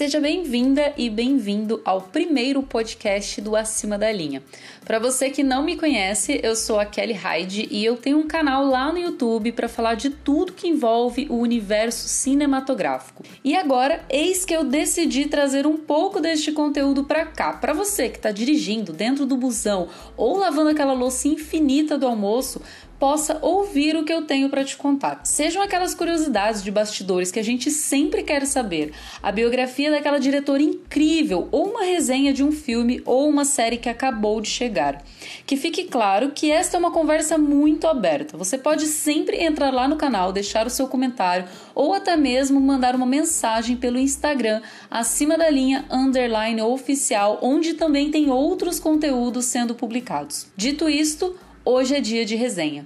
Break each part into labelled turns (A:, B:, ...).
A: Seja bem-vinda e bem-vindo ao primeiro podcast do Acima da Linha. Para você que não me conhece, eu sou a Kelly Hyde e eu tenho um canal lá no YouTube para falar de tudo que envolve o universo cinematográfico. E agora, eis que eu decidi trazer um pouco deste conteúdo para cá, para você que está dirigindo dentro do busão ou lavando aquela louça infinita do almoço, possa ouvir o que eu tenho para te contar. Sejam aquelas curiosidades de bastidores que a gente sempre quer saber, a biografia daquela diretora incrível, ou uma resenha de um filme ou uma série que acabou de chegar. Que fique claro que esta é uma conversa muito aberta. Você pode sempre entrar lá no canal, deixar o seu comentário ou até mesmo mandar uma mensagem pelo Instagram acima da linha underline oficial, onde também tem outros conteúdos sendo publicados. Dito isto, Hoje é dia de resenha.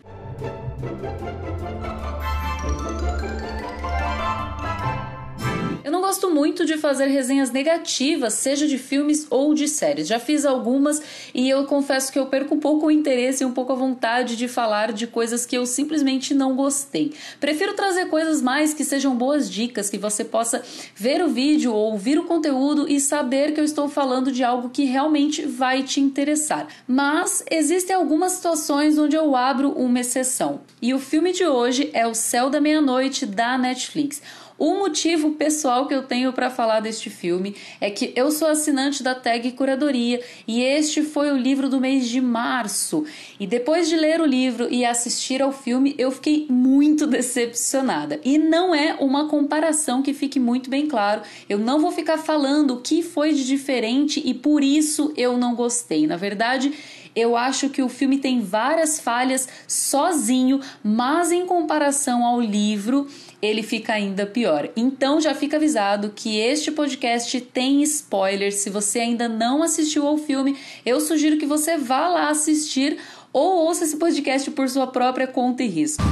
A: Eu não gosto muito de fazer resenhas negativas, seja de filmes ou de séries. Já fiz algumas e eu confesso que eu perco um pouco o interesse e um pouco a vontade de falar de coisas que eu simplesmente não gostei. Prefiro trazer coisas mais que sejam boas dicas, que você possa ver o vídeo ou ouvir o conteúdo e saber que eu estou falando de algo que realmente vai te interessar. Mas existem algumas situações onde eu abro uma exceção. E o filme de hoje é O Céu da Meia-Noite da Netflix. O motivo pessoal que eu tenho para falar deste filme é que eu sou assinante da tag Curadoria e este foi o livro do mês de março. E depois de ler o livro e assistir ao filme, eu fiquei muito decepcionada. E não é uma comparação que fique muito bem claro. Eu não vou ficar falando o que foi de diferente e por isso eu não gostei. Na verdade, eu acho que o filme tem várias falhas sozinho, mas em comparação ao livro, ele fica ainda pior. Então já fica avisado que este podcast tem spoilers. Se você ainda não assistiu ao filme, eu sugiro que você vá lá assistir ou ouça esse podcast por sua própria conta e risco.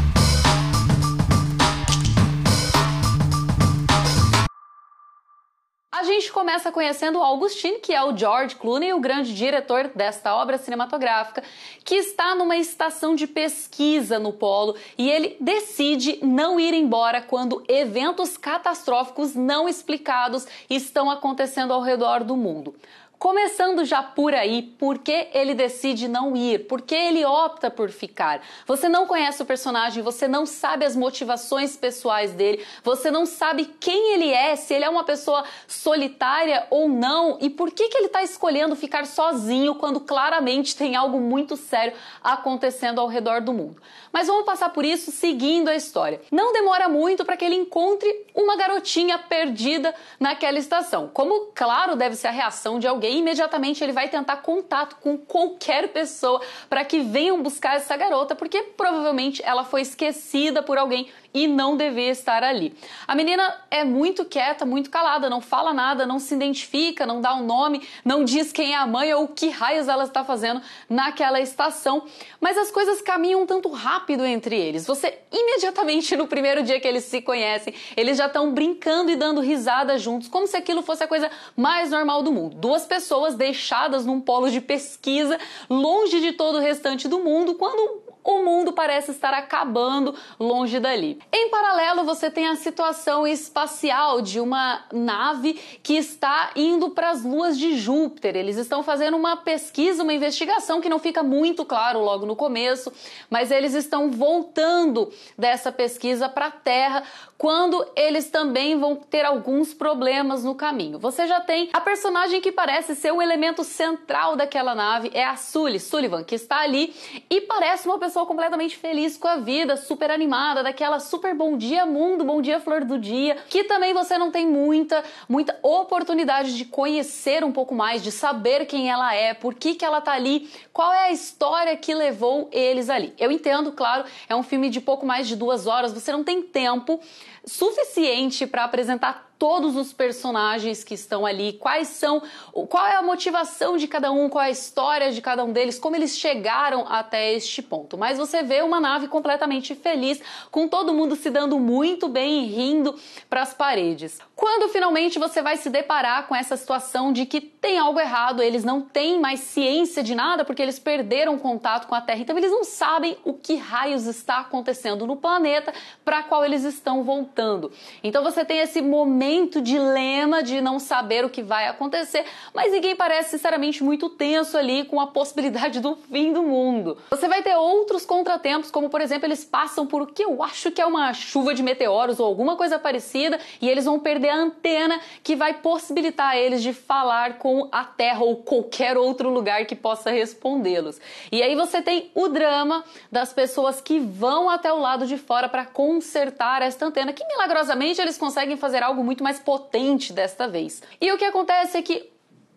A: A gente começa conhecendo o Augustine, que é o George Clooney, o grande diretor desta obra cinematográfica, que está numa estação de pesquisa no polo e ele decide não ir embora quando eventos catastróficos não explicados estão acontecendo ao redor do mundo. Começando já por aí, por que ele decide não ir? Por que ele opta por ficar? Você não conhece o personagem, você não sabe as motivações pessoais dele, você não sabe quem ele é, se ele é uma pessoa solitária ou não, e por que, que ele está escolhendo ficar sozinho quando claramente tem algo muito sério acontecendo ao redor do mundo. Mas vamos passar por isso seguindo a história. Não demora muito para que ele encontre uma garotinha perdida naquela estação. Como, claro, deve ser a reação de alguém imediatamente ele vai tentar contato com qualquer pessoa para que venham buscar essa garota, porque provavelmente ela foi esquecida por alguém e não devia estar ali. A menina é muito quieta, muito calada, não fala nada, não se identifica, não dá um nome, não diz quem é a mãe ou que raios ela está fazendo naquela estação, mas as coisas caminham um tanto rápido entre eles. Você imediatamente no primeiro dia que eles se conhecem, eles já estão brincando e dando risada juntos, como se aquilo fosse a coisa mais normal do mundo. Duas pessoas deixadas num polo de pesquisa, longe de todo o restante do mundo, quando o mundo parece estar acabando longe dali. Em paralelo, você tem a situação espacial de uma nave que está indo para as luas de Júpiter. Eles estão fazendo uma pesquisa, uma investigação que não fica muito claro logo no começo, mas eles estão voltando dessa pesquisa para a Terra quando eles também vão ter alguns problemas no caminho. Você já tem a personagem que parece ser o elemento central daquela nave, é a Sully, Sullivan, que está ali e parece uma pessoa completamente feliz com a vida, super animada, daquela super bom dia mundo, bom dia flor do dia, que também você não tem muita, muita oportunidade de conhecer um pouco mais, de saber quem ela é, por que que ela tá ali, qual é a história que levou eles ali. Eu entendo, claro, é um filme de pouco mais de duas horas, você não tem tempo suficiente para apresentar todos os personagens que estão ali, quais são, qual é a motivação de cada um, qual é a história de cada um deles, como eles chegaram até este ponto. mas você vê uma nave completamente feliz, com todo mundo se dando muito bem e rindo para as paredes. Quando finalmente você vai se deparar com essa situação de que tem algo errado, eles não têm mais ciência de nada porque eles perderam contato com a Terra, então eles não sabem o que raios está acontecendo no planeta para qual eles estão voltando. Então você tem esse momento dilema de não saber o que vai acontecer, mas ninguém parece sinceramente muito tenso ali com a possibilidade do fim do mundo. Você vai ter outros contratempos, como por exemplo, eles passam por o que eu acho que é uma chuva de meteoros ou alguma coisa parecida e eles vão perder a antena que vai possibilitar eles de falar com a Terra ou qualquer outro lugar que possa respondê-los. E aí você tem o drama das pessoas que vão até o lado de fora para consertar esta antena, que milagrosamente eles conseguem fazer algo muito mais potente desta vez. E o que acontece é que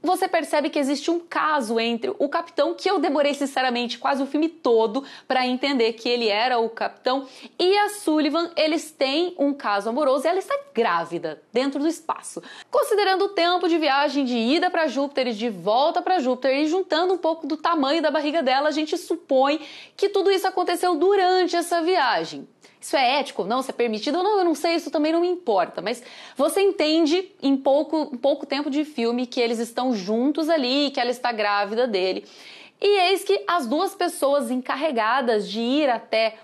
A: você percebe que existe um caso entre o capitão, que eu demorei sinceramente quase o filme todo para entender que ele era o capitão, e a Sullivan, eles têm um caso amoroso e ela está grávida dentro do espaço. Considerando o tempo de viagem de ida para Júpiter e de volta para Júpiter e juntando um pouco do tamanho da barriga dela, a gente supõe que tudo isso aconteceu durante essa viagem isso é ético ou não, se é permitido ou não, eu não sei, isso também não me importa. Mas você entende em pouco, pouco tempo de filme que eles estão juntos ali, que ela está grávida dele. E eis que as duas pessoas encarregadas de ir até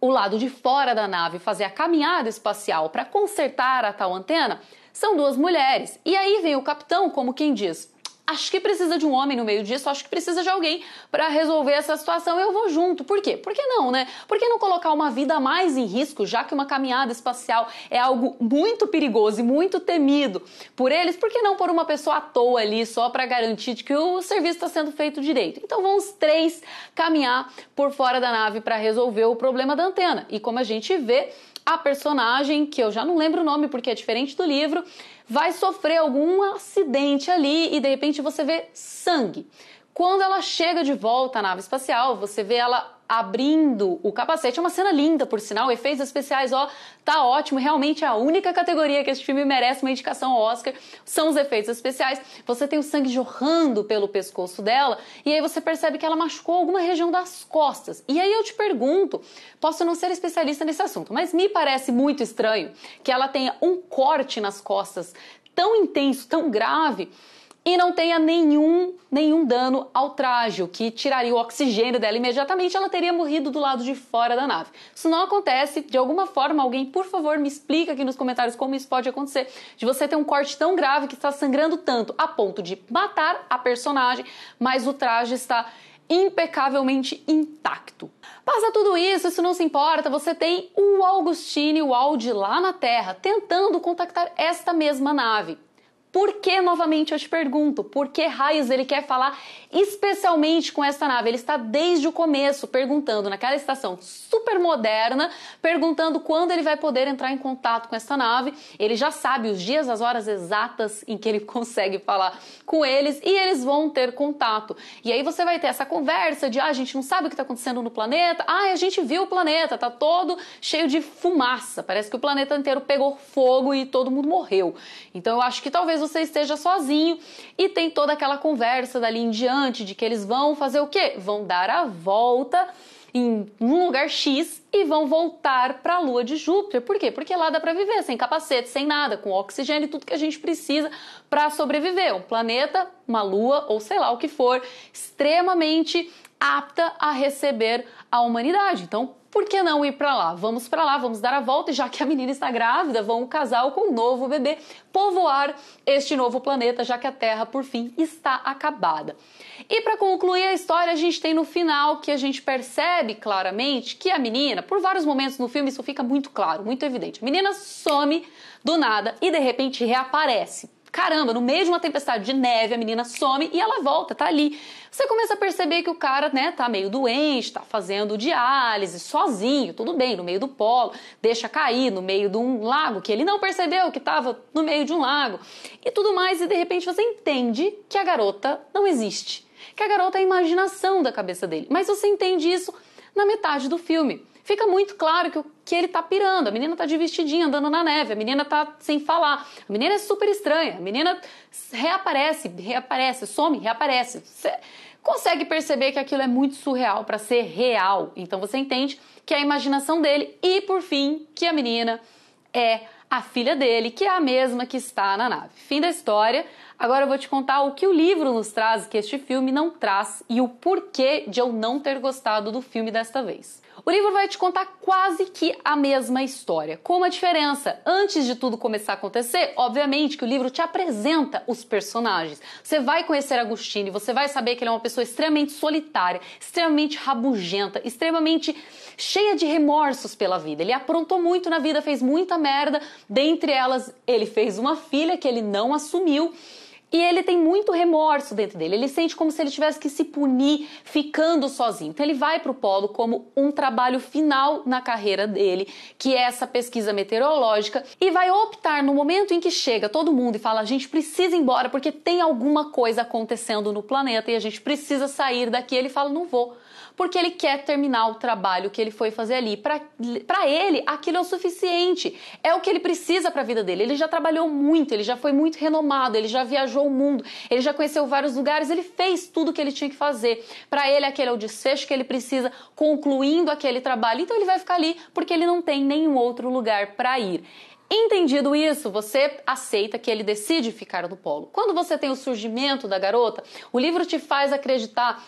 A: o lado de fora da nave fazer a caminhada espacial para consertar a tal antena são duas mulheres. E aí vem o capitão, como quem diz: acho que precisa de um homem no meio disso, acho que precisa de alguém para resolver essa situação, eu vou junto. Por quê? Por que não, né? Por que não colocar uma vida mais em risco, já que uma caminhada espacial é algo muito perigoso e muito temido por eles? Por que não pôr uma pessoa à toa ali só para garantir que o serviço está sendo feito direito? Então vão os três caminhar por fora da nave para resolver o problema da antena. E como a gente vê, a personagem, que eu já não lembro o nome porque é diferente do livro, vai sofrer algum acidente ali e de repente você vê sangue. Quando ela chega de volta à nave espacial, você vê ela abrindo o capacete. É uma cena linda, por sinal, efeitos especiais, ó, tá ótimo. Realmente a única categoria que esse filme merece uma indicação ao Oscar são os efeitos especiais. Você tem o sangue jorrando pelo pescoço dela e aí você percebe que ela machucou alguma região das costas. E aí eu te pergunto, posso não ser especialista nesse assunto, mas me parece muito estranho que ela tenha um corte nas costas tão intenso, tão grave e não tenha nenhum, nenhum dano ao traje, o que tiraria o oxigênio dela imediatamente, ela teria morrido do lado de fora da nave. Isso não acontece, de alguma forma, alguém, por favor, me explica aqui nos comentários como isso pode acontecer, de você ter um corte tão grave que está sangrando tanto a ponto de matar a personagem, mas o traje está impecavelmente intacto. Passa tudo isso, isso não se importa, você tem o Augustine Audi lá na Terra tentando contactar esta mesma nave. Por que, novamente, eu te pergunto, por que raios ele quer falar especialmente com essa nave? Ele está desde o começo perguntando, naquela estação super moderna, perguntando quando ele vai poder entrar em contato com essa nave. Ele já sabe os dias, as horas exatas em que ele consegue falar com eles e eles vão ter contato. E aí você vai ter essa conversa de, ah, a gente não sabe o que está acontecendo no planeta, ah, a gente viu o planeta, tá todo cheio de fumaça, parece que o planeta inteiro pegou fogo e todo mundo morreu. Então eu acho que talvez talvez você esteja sozinho e tem toda aquela conversa dali em diante de que eles vão fazer o quê? Vão dar a volta em um lugar X e vão voltar para a lua de Júpiter. Por quê? Porque lá dá para viver sem capacete, sem nada, com oxigênio e tudo que a gente precisa para sobreviver. Um planeta, uma lua ou sei lá o que for, extremamente apta a receber a humanidade. Então, por que não ir para lá? Vamos para lá, vamos dar a volta e já que a menina está grávida, vão o casal com o novo bebê povoar este novo planeta, já que a Terra, por fim, está acabada. E para concluir a história, a gente tem no final que a gente percebe claramente que a menina, por vários momentos no filme, isso fica muito claro, muito evidente. A menina some do nada e de repente reaparece caramba, no meio de uma tempestade de neve, a menina some e ela volta, tá ali. Você começa a perceber que o cara, né, tá meio doente, tá fazendo diálise sozinho, tudo bem, no meio do polo, deixa cair no meio de um lago que ele não percebeu que estava no meio de um lago e tudo mais, e de repente você entende que a garota não existe, que a garota é a imaginação da cabeça dele. Mas você entende isso na metade do filme fica muito claro que, que ele tá pirando. A menina tá de vestidinho andando na neve, a menina tá sem falar. A menina é super estranha, a menina reaparece, reaparece, some, reaparece. consegue perceber que aquilo é muito surreal para ser real. Então você entende que é a imaginação dele e por fim que a menina é a filha dele, que é a mesma que está na nave. Fim da história. Agora eu vou te contar o que o livro nos traz que este filme não traz e o porquê de eu não ter gostado do filme desta vez. O livro vai te contar quase que a mesma história. Com uma diferença, antes de tudo começar a acontecer, obviamente que o livro te apresenta os personagens. Você vai conhecer Agostini, você vai saber que ele é uma pessoa extremamente solitária, extremamente rabugenta, extremamente cheia de remorsos pela vida. Ele aprontou muito na vida, fez muita merda, dentre elas, ele fez uma filha que ele não assumiu e ele tem muito remorso dentro dele. Ele sente como se ele tivesse que se punir ficando sozinho. Então ele vai para o polo como um trabalho final na carreira dele, que é essa pesquisa meteorológica, e vai optar no momento em que chega todo mundo e fala: a gente precisa ir embora porque tem alguma coisa acontecendo no planeta e a gente precisa sair daqui. Ele fala: não vou porque ele quer terminar o trabalho que ele foi fazer ali. Para ele, aquilo é o suficiente, é o que ele precisa para a vida dele. Ele já trabalhou muito, ele já foi muito renomado, ele já viajou o mundo, ele já conheceu vários lugares, ele fez tudo o que ele tinha que fazer. Para ele, aquele é o desfecho que ele precisa, concluindo aquele trabalho. Então ele vai ficar ali porque ele não tem nenhum outro lugar para ir. Entendido isso, você aceita que ele decide ficar no polo. Quando você tem o surgimento da garota, o livro te faz acreditar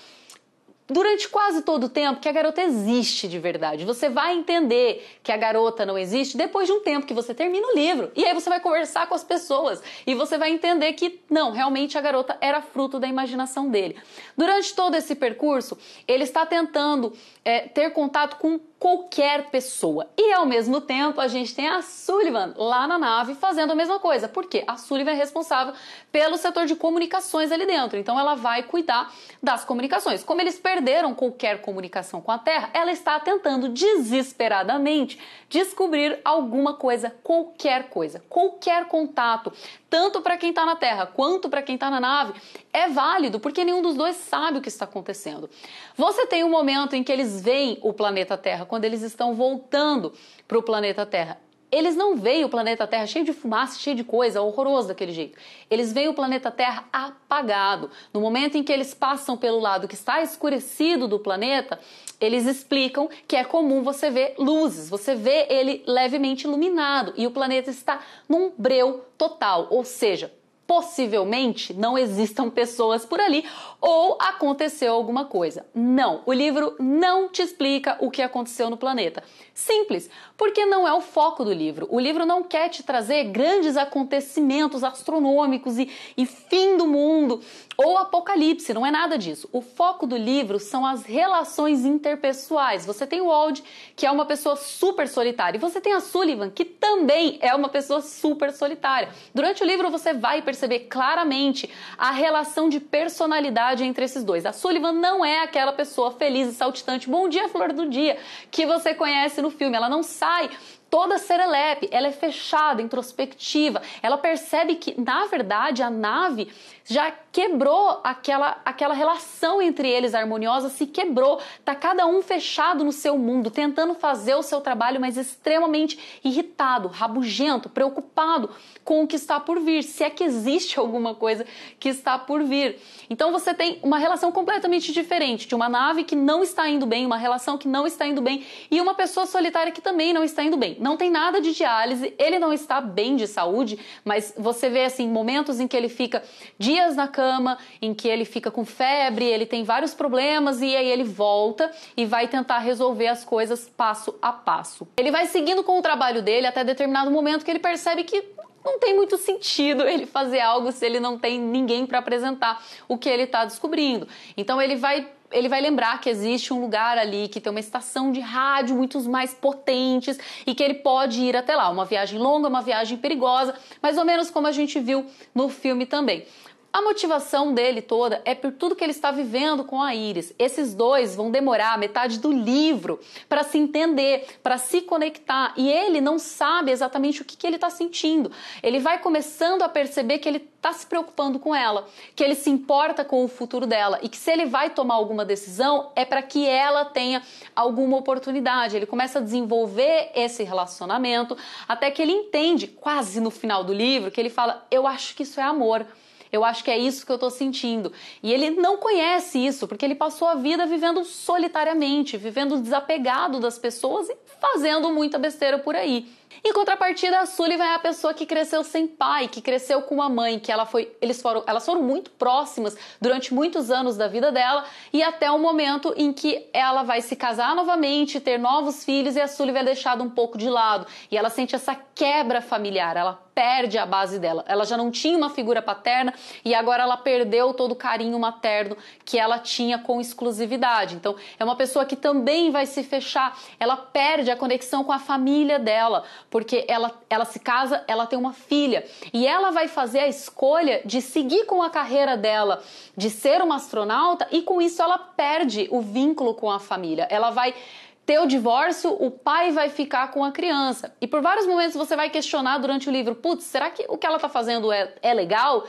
A: durante quase todo o tempo que a garota existe de verdade. Você vai entender que a garota não existe depois de um tempo que você termina o livro. E aí você vai conversar com as pessoas e você vai entender que não, realmente a garota era fruto da imaginação dele. Durante todo esse percurso, ele está tentando é, ter contato com qualquer pessoa. E ao mesmo tempo, a gente tem a Sullivan lá na nave fazendo a mesma coisa. Por quê? A Sullivan é responsável pelo setor de comunicações ali dentro. Então ela vai cuidar das comunicações. Como eles perderam qualquer comunicação com a Terra, ela está tentando desesperadamente descobrir alguma coisa, qualquer coisa, qualquer contato, tanto para quem está na Terra quanto para quem está na nave, é válido, porque nenhum dos dois sabe o que está acontecendo. Você tem um momento em que eles veem o planeta Terra quando eles estão voltando para o planeta Terra. Eles não veem o planeta Terra cheio de fumaça, cheio de coisa, horroroso daquele jeito. Eles veem o planeta Terra apagado. No momento em que eles passam pelo lado que está escurecido do planeta, eles explicam que é comum você ver luzes, você vê ele levemente iluminado e o planeta está num breu total, ou seja, possivelmente não existam pessoas por ali ou aconteceu alguma coisa. Não, o livro não te explica o que aconteceu no planeta. Simples, porque não é o foco do livro. O livro não quer te trazer grandes acontecimentos astronômicos e, e fim do mundo ou apocalipse, não é nada disso. O foco do livro são as relações interpessoais. Você tem o Wald, que é uma pessoa super solitária, e você tem a Sullivan, que também é uma pessoa super solitária. Durante o livro você vai perceber claramente a relação de personalidade entre esses dois. A Sullivan não é aquela pessoa feliz e saltitante, bom dia, flor do dia, que você conhece no filme. Ela não sai toda serelepe, ela é fechada, introspectiva. Ela percebe que, na verdade, a nave já quebrou aquela, aquela relação entre eles harmoniosa, se quebrou. Tá cada um fechado no seu mundo, tentando fazer o seu trabalho, mas extremamente irritado, rabugento, preocupado com o que está por vir, se é que existe alguma coisa que está por vir. Então você tem uma relação completamente diferente de uma nave que não está indo bem, uma relação que não está indo bem e uma pessoa solitária que também não está indo bem. Não tem nada de diálise, ele não está bem de saúde, mas você vê assim momentos em que ele fica dias na cama, em que ele fica com febre, ele tem vários problemas e aí ele volta e vai tentar resolver as coisas passo a passo. Ele vai seguindo com o trabalho dele até determinado momento que ele percebe que não tem muito sentido ele fazer algo se ele não tem ninguém para apresentar o que ele está descobrindo. Então ele vai ele vai lembrar que existe um lugar ali que tem uma estação de rádio muito mais potentes e que ele pode ir até lá. Uma viagem longa, uma viagem perigosa, mais ou menos como a gente viu no filme também. A motivação dele toda é por tudo que ele está vivendo com a Iris. Esses dois vão demorar metade do livro para se entender, para se conectar, e ele não sabe exatamente o que, que ele está sentindo. Ele vai começando a perceber que ele está se preocupando com ela, que ele se importa com o futuro dela e que se ele vai tomar alguma decisão é para que ela tenha alguma oportunidade. Ele começa a desenvolver esse relacionamento até que ele entende, quase no final do livro, que ele fala: Eu acho que isso é amor. Eu acho que é isso que eu tô sentindo. E ele não conhece isso, porque ele passou a vida vivendo solitariamente, vivendo desapegado das pessoas e fazendo muita besteira por aí. Em contrapartida, a Sullivan é a pessoa que cresceu sem pai, que cresceu com uma mãe, que ela foi, eles foram, elas foram muito próximas durante muitos anos da vida dela e até o momento em que ela vai se casar novamente, ter novos filhos e a Sullivan é deixada um pouco de lado. E ela sente essa quebra familiar, ela perde a base dela. Ela já não tinha uma figura paterna e agora ela perdeu todo o carinho materno que ela tinha com exclusividade. Então, é uma pessoa que também vai se fechar, ela perde a conexão com a família dela, porque ela, ela se casa, ela tem uma filha e ela vai fazer a escolha de seguir com a carreira dela, de ser uma astronauta e com isso ela perde o vínculo com a família. Ela vai ter o divórcio, o pai vai ficar com a criança. E por vários momentos você vai questionar durante o livro: putz, será que o que ela está fazendo é, é legal?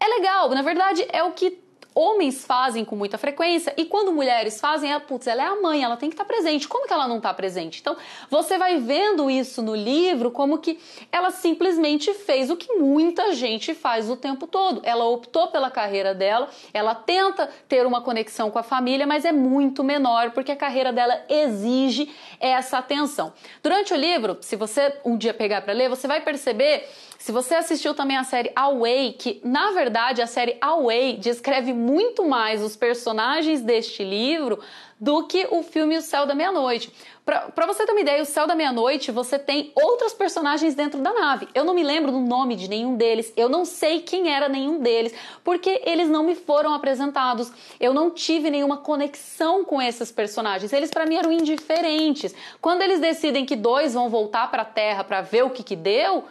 A: É legal, na verdade é o que homens fazem com muita frequência e quando mulheres fazem, é, putz, ela é a mãe, ela tem que estar tá presente. Como que ela não está presente? Então, você vai vendo isso no livro como que ela simplesmente fez o que muita gente faz o tempo todo. Ela optou pela carreira dela, ela tenta ter uma conexão com a família, mas é muito menor porque a carreira dela exige essa atenção. Durante o livro, se você um dia pegar para ler, você vai perceber se você assistiu também a série Away, que na verdade a série Away descreve muito mais os personagens deste livro do que o filme O Céu da Meia-Noite. Para você ter uma ideia, O Céu da Meia-Noite, você tem outros personagens dentro da nave. Eu não me lembro do nome de nenhum deles, eu não sei quem era nenhum deles, porque eles não me foram apresentados. Eu não tive nenhuma conexão com esses personagens. Eles para mim eram indiferentes. Quando eles decidem que dois vão voltar para a Terra para ver o que que deu,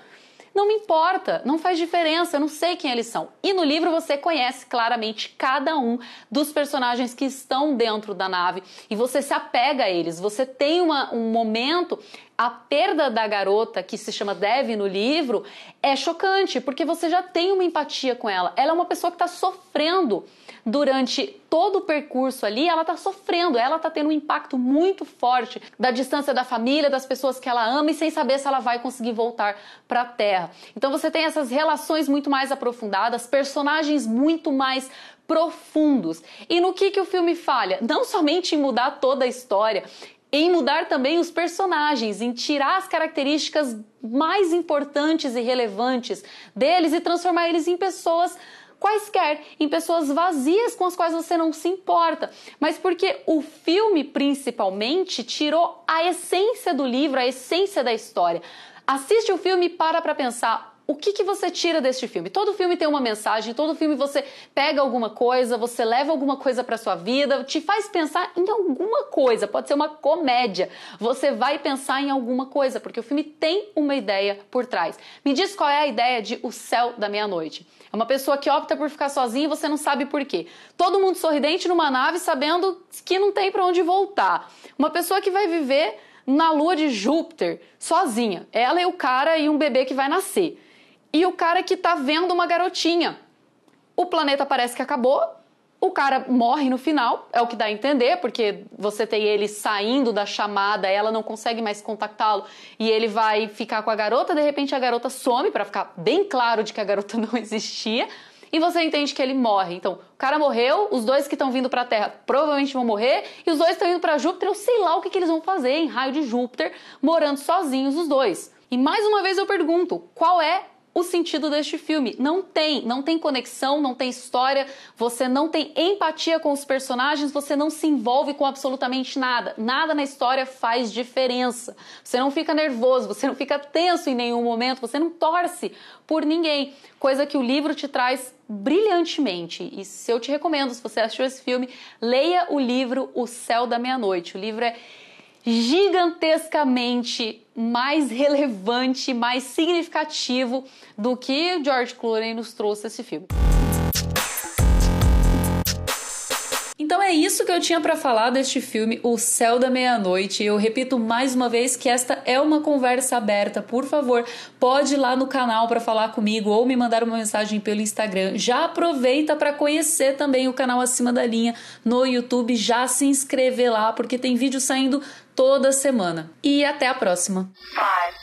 A: não me importa, não faz diferença, eu não sei quem eles são. E no livro você conhece claramente cada um dos personagens que estão dentro da nave e você se apega a eles. Você tem uma, um momento a perda da garota, que se chama Dev no livro, é chocante, porque você já tem uma empatia com ela. Ela é uma pessoa que está sofrendo durante todo o percurso ali, ela está sofrendo, ela está tendo um impacto muito forte da distância da família, das pessoas que ela ama e sem saber se ela vai conseguir voltar para a Terra. Então você tem essas relações muito mais aprofundadas, personagens muito mais profundos. E no que, que o filme falha? Não somente em mudar toda a história, em mudar também os personagens, em tirar as características mais importantes e relevantes deles e transformar eles em pessoas quaisquer, em pessoas vazias com as quais você não se importa, mas porque o filme principalmente tirou a essência do livro, a essência da história. Assiste o filme e para para pensar o que, que você tira deste filme? Todo filme tem uma mensagem, todo filme você pega alguma coisa, você leva alguma coisa para sua vida, te faz pensar em alguma coisa. Pode ser uma comédia. Você vai pensar em alguma coisa, porque o filme tem uma ideia por trás. Me diz qual é a ideia de O Céu da Meia-Noite. É uma pessoa que opta por ficar sozinha e você não sabe por quê. Todo mundo sorridente numa nave sabendo que não tem para onde voltar. Uma pessoa que vai viver na lua de Júpiter sozinha. Ela e o cara e um bebê que vai nascer e o cara que tá vendo uma garotinha. O planeta parece que acabou, o cara morre no final, é o que dá a entender, porque você tem ele saindo da chamada, ela não consegue mais contactá-lo e ele vai ficar com a garota, de repente a garota some para ficar bem claro de que a garota não existia. E você entende que ele morre. Então, o cara morreu, os dois que estão vindo para a Terra provavelmente vão morrer, e os dois estão indo para Júpiter. Eu sei lá o que, que eles vão fazer em raio de Júpiter, morando sozinhos os dois. E mais uma vez eu pergunto: qual é o sentido deste filme. Não tem, não tem conexão, não tem história, você não tem empatia com os personagens, você não se envolve com absolutamente nada. Nada na história faz diferença. Você não fica nervoso, você não fica tenso em nenhum momento, você não torce por ninguém. Coisa que o livro te traz brilhantemente. E se eu te recomendo, se você assistiu esse filme, leia o livro O Céu da Meia-Noite. O livro é gigantescamente mais relevante, mais significativo do que George Clooney nos trouxe esse filme. Então é isso que eu tinha para falar deste filme, O Céu da Meia-Noite. Eu repito mais uma vez que esta é uma conversa aberta. Por favor, pode ir lá no canal para falar comigo ou me mandar uma mensagem pelo Instagram. Já aproveita para conhecer também o canal Acima da Linha no YouTube, já se inscrever lá porque tem vídeo saindo toda semana. E até a próxima.
B: Five.